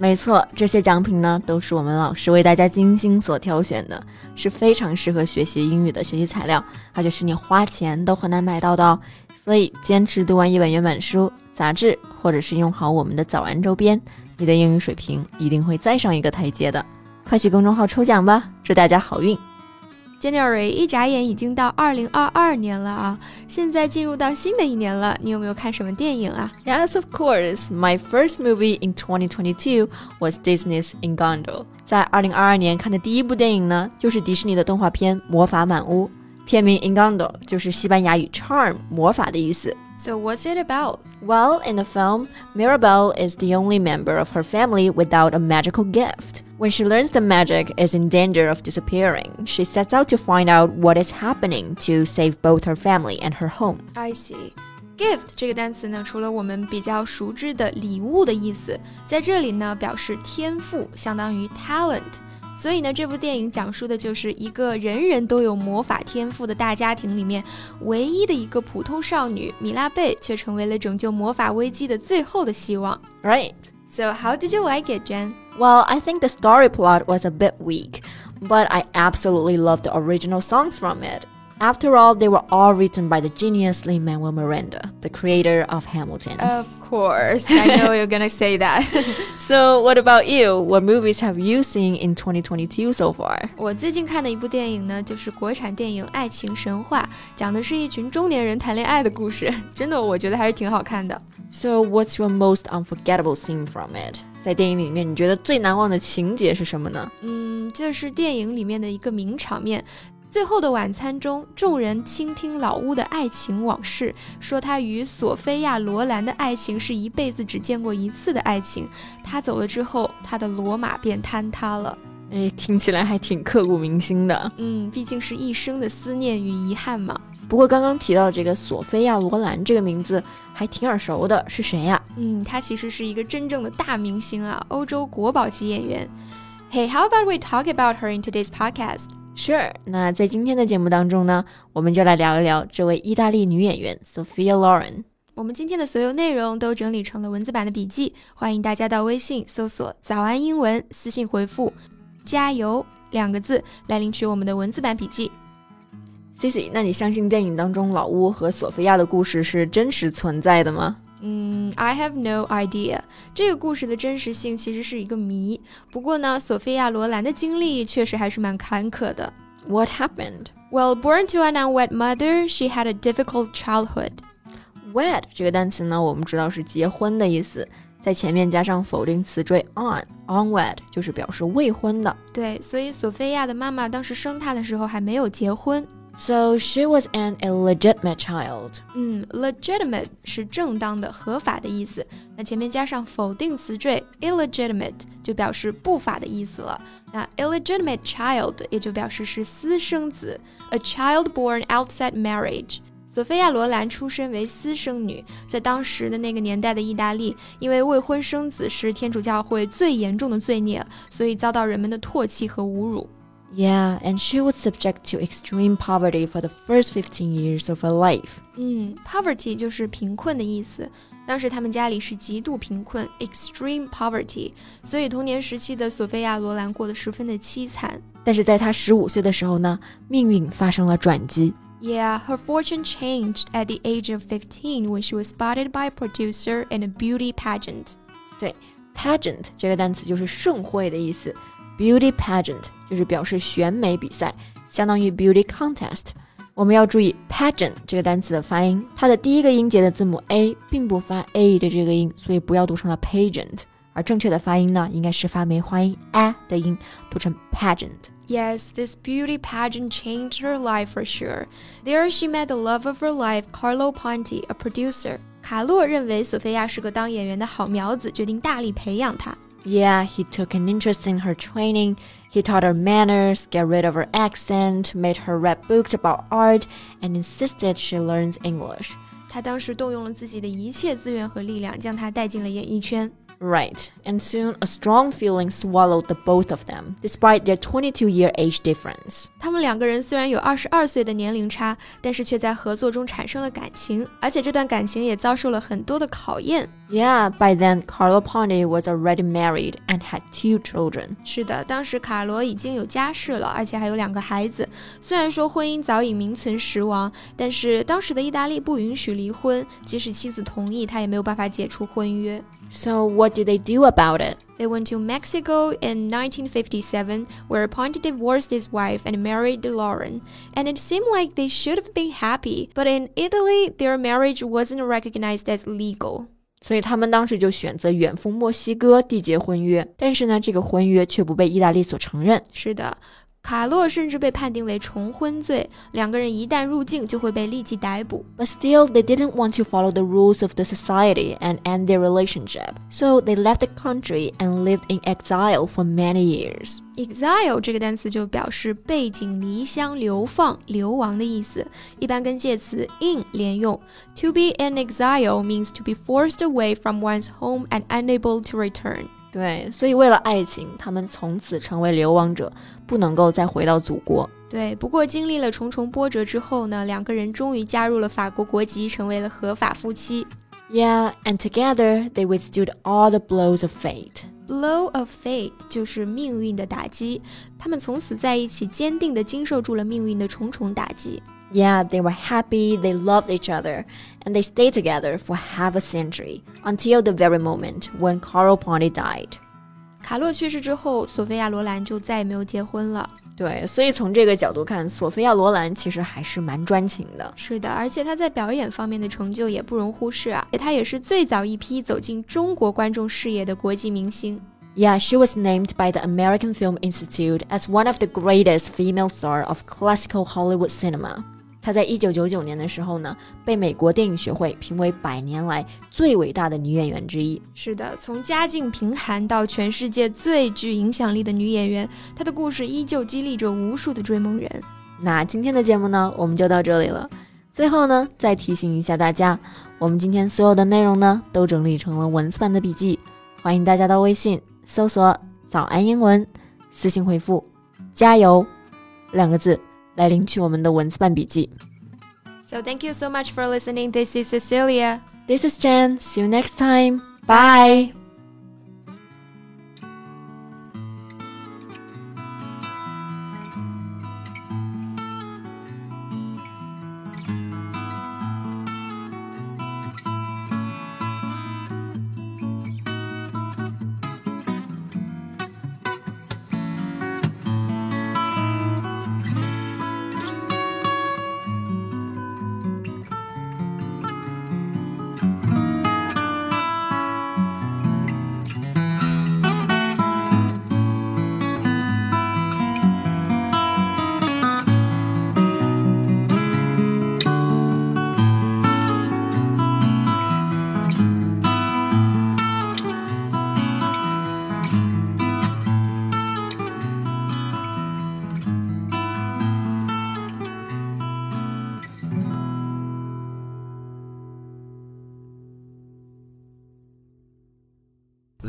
没错，这些奖品呢都是我们老师为大家精心所挑选的，是非常适合学习英语的学习材料，而且是你花钱都很难买到的哦。所以坚持读完一本原版书、杂志，或者是用好我们的早安周边，你的英语水平一定会再上一个台阶的。快去公众号抽奖吧，祝大家好运！January 一眨眼已经到二零二二年了啊！现在进入到新的一年了，你有没有看什么电影啊？Yes, of course. My first movie in 2022 was Disney's Encanto。在二零二二年看的第一部电影呢，就是迪士尼的动画片《魔法满屋》。片名 Encanto 就是西班牙语 charm 魔法的意思。So what's it about? Well, in the film, Mirabelle is the only member of her family without a magical gift. When she learns the magic is in danger of disappearing, she sets out to find out what is happening to save both her family and her home. I see. Gift 这个单词呢，除了我们比较熟知的礼物的意思，在这里呢表示天赋，相当于 talent。 所以呢，这部电影讲述的就是一个人人都有魔法天赋的大家庭里面，唯一的一个普通少女米拉贝，却成为了拯救魔法危机的最后的希望。Right. So how did you like it, Jen? Well, I think the story plot was a bit weak, but I absolutely loved the original songs from it. After all, they were all written by the genius Lin Manuel Miranda, the creator of Hamilton. Of course, I know you're gonna say that. so, what about you? What movies have you seen in 2022 so far? 我最近看的一部电影呢，就是国产电影《爱情神话》，讲的是一群中年人谈恋爱的故事。真的，我觉得还是挺好看的。So, what's your most unforgettable scene from it? 在电影里面，你觉得最难忘的情节是什么呢？嗯，就是电影里面的一个名场面。 最后的晚餐中，众人倾听老屋的爱情往事，说他与索菲亚·罗兰的爱情是一辈子只见过一次的爱情。他走了之后，他的罗马便坍塌了。哎，听起来还挺刻骨铭心的。嗯，毕竟是一生的思念与遗憾嘛。不过刚刚提到这个索菲亚·罗兰这个名字还挺耳熟的，是谁呀？嗯，她其实是一个真正的大明星啊，欧洲国宝级演员。Hey, how about we talk about her in today's podcast? Sure，那在今天的节目当中呢，我们就来聊一聊这位意大利女演员 Sophia Loren。我们今天的所有内容都整理成了文字版的笔记，欢迎大家到微信搜索“早安英文”，私信回复“加油”两个字来领取我们的文字版笔记。Cici，那你相信电影当中老乌和索菲亚的故事是真实存在的吗？嗯，I have no idea。这个故事的真实性其实是一个谜。不过呢，索菲亚·罗兰的经历确实还是蛮坎坷的。What happened? Well, born to an unwed mother, she had a difficult childhood. Wed 这个单词呢，我们知道是结婚的意思，在前面加上否定词缀 on，unwed 就是表示未婚的。对，所以索菲亚的妈妈当时生她的时候还没有结婚。So she was an illegitimate child. 嗯，legitimate 是正当的、合法的意思。那前面加上否定词缀 illegitimate 就表示不法的意思了。那 illegitimate child 也就表示是私生子，a child born outside marriage。索菲亚·罗兰出身为私生女，在当时的那个年代的意大利，因为未婚生子是天主教会最严重的罪孽，所以遭到人们的唾弃和侮辱。 Yeah, and she was subject to extreme poverty for the first fifteen years of her life. 嗯，poverty 就是贫困的意思。当时他们家里是极度贫困，extreme poverty，所以童年时期的索菲亚·罗兰过得十分的凄惨。但是在她十五岁的时候呢，命运发生了转机。Yeah, her fortune changed at the age of 15 when she was spotted by a producer in a beauty pageant. 对，pageant 这个单词就是盛会的意思。 Beauty pageant 就是表示选美比赛，相当于 beauty contest。我们要注意 pageant 这个单词的发音，它的第一个音节的字母 a 并不发 a 的这个音，所以不要读成了 pageant。而正确的发音呢，应该是发梅花音 a 的音，读成 pageant。Yes, this beauty pageant changed her life for sure. There she met the love of her life, Carlo Ponti, a producer. 卡洛认为索菲亚是个当演员的好苗子，决定大力培养她。 Yeah, he took an interest in her training. He taught her manners, get rid of her accent, made her read books about art, and insisted she learns English. 他当时动用了自己的一切资源和力量，将她带进了演艺圈。 Right, and soon a strong feeling swallowed the both of them, despite their 22-year age difference. 他们两个人虽然有22岁的年龄差，但是却在合作中产生了感情，而且这段感情也遭受了很多的考验。Yeah, by then Carlo Ponti was already married and had two children. 是的，当时卡罗已经有家室了，而且还有两个孩子。虽然说婚姻早已名存实亡，但是当时的意大利不允许离婚，即使妻子同意，他也没有办法解除婚约。So what what did they do about it? They went to Mexico in 1957, where Ponti divorced his wife and married Loren. And it seemed like they should have been happy, but in Italy, their marriage wasn't recognized as legal. 所以他们当时就选择远赴墨西哥缔结婚约，但是呢，这个婚约却不被意大利所承认。是的，卡洛甚至被判定为重婚罪，两个人一旦入境就会被立即逮捕。But still, they didn't want to follow the rules of the society and end their relationship, so they left the country and lived in exile for many years. Exile 这个单词就表示背井离乡、流放、流亡的意思，一般跟介词 in 连用。To be in exile means to be forced away from one's home and unable to return. 对，所以为了爱情，他们从此成为流亡者，不能够再回到祖国。对，不过经历了重重波折之后呢，两个人终于加入了法国国籍，成为了合法夫妻。Yeah, and together they withstood all the blows of fate. Blow of fate 就是命运的打击，他们从此在一起，坚定地经受住了命运的重重打击。Yeah, they were happy, they loved each other, and they stayed together for half a century until the very moment when Carl Ponti died. 卡洛去世之后，索菲亚·罗兰就再也没有结婚了。对，所以从这个角度看，索菲亚·罗兰其实还是蛮专情的。是的，而且她在表演方面的成就也不容忽视啊，她也是最早一批走进中国观众视野的国际明星。Yeah, she was named by the American Film Institute as one of the greatest female stars of classical Hollywood cinema. 她在一九九九年的时候呢，被美国电影学会评为百年来最伟大的女演员之一。是的，从家境贫寒到全世界最具影响力的女演员，她的故事依旧激励着无数的追梦人。那今天的节目呢，我们就到这里了。最后呢，再提醒一下大家，我们今天所有的内容呢，都整理成了文字版的笔记，欢迎大家到微信搜索“早安英文”，私信回复“加油”两个字。来领取我们的文字版笔记。So thank you so much for listening. This is Cecilia. This is Jen. See you next time. Bye.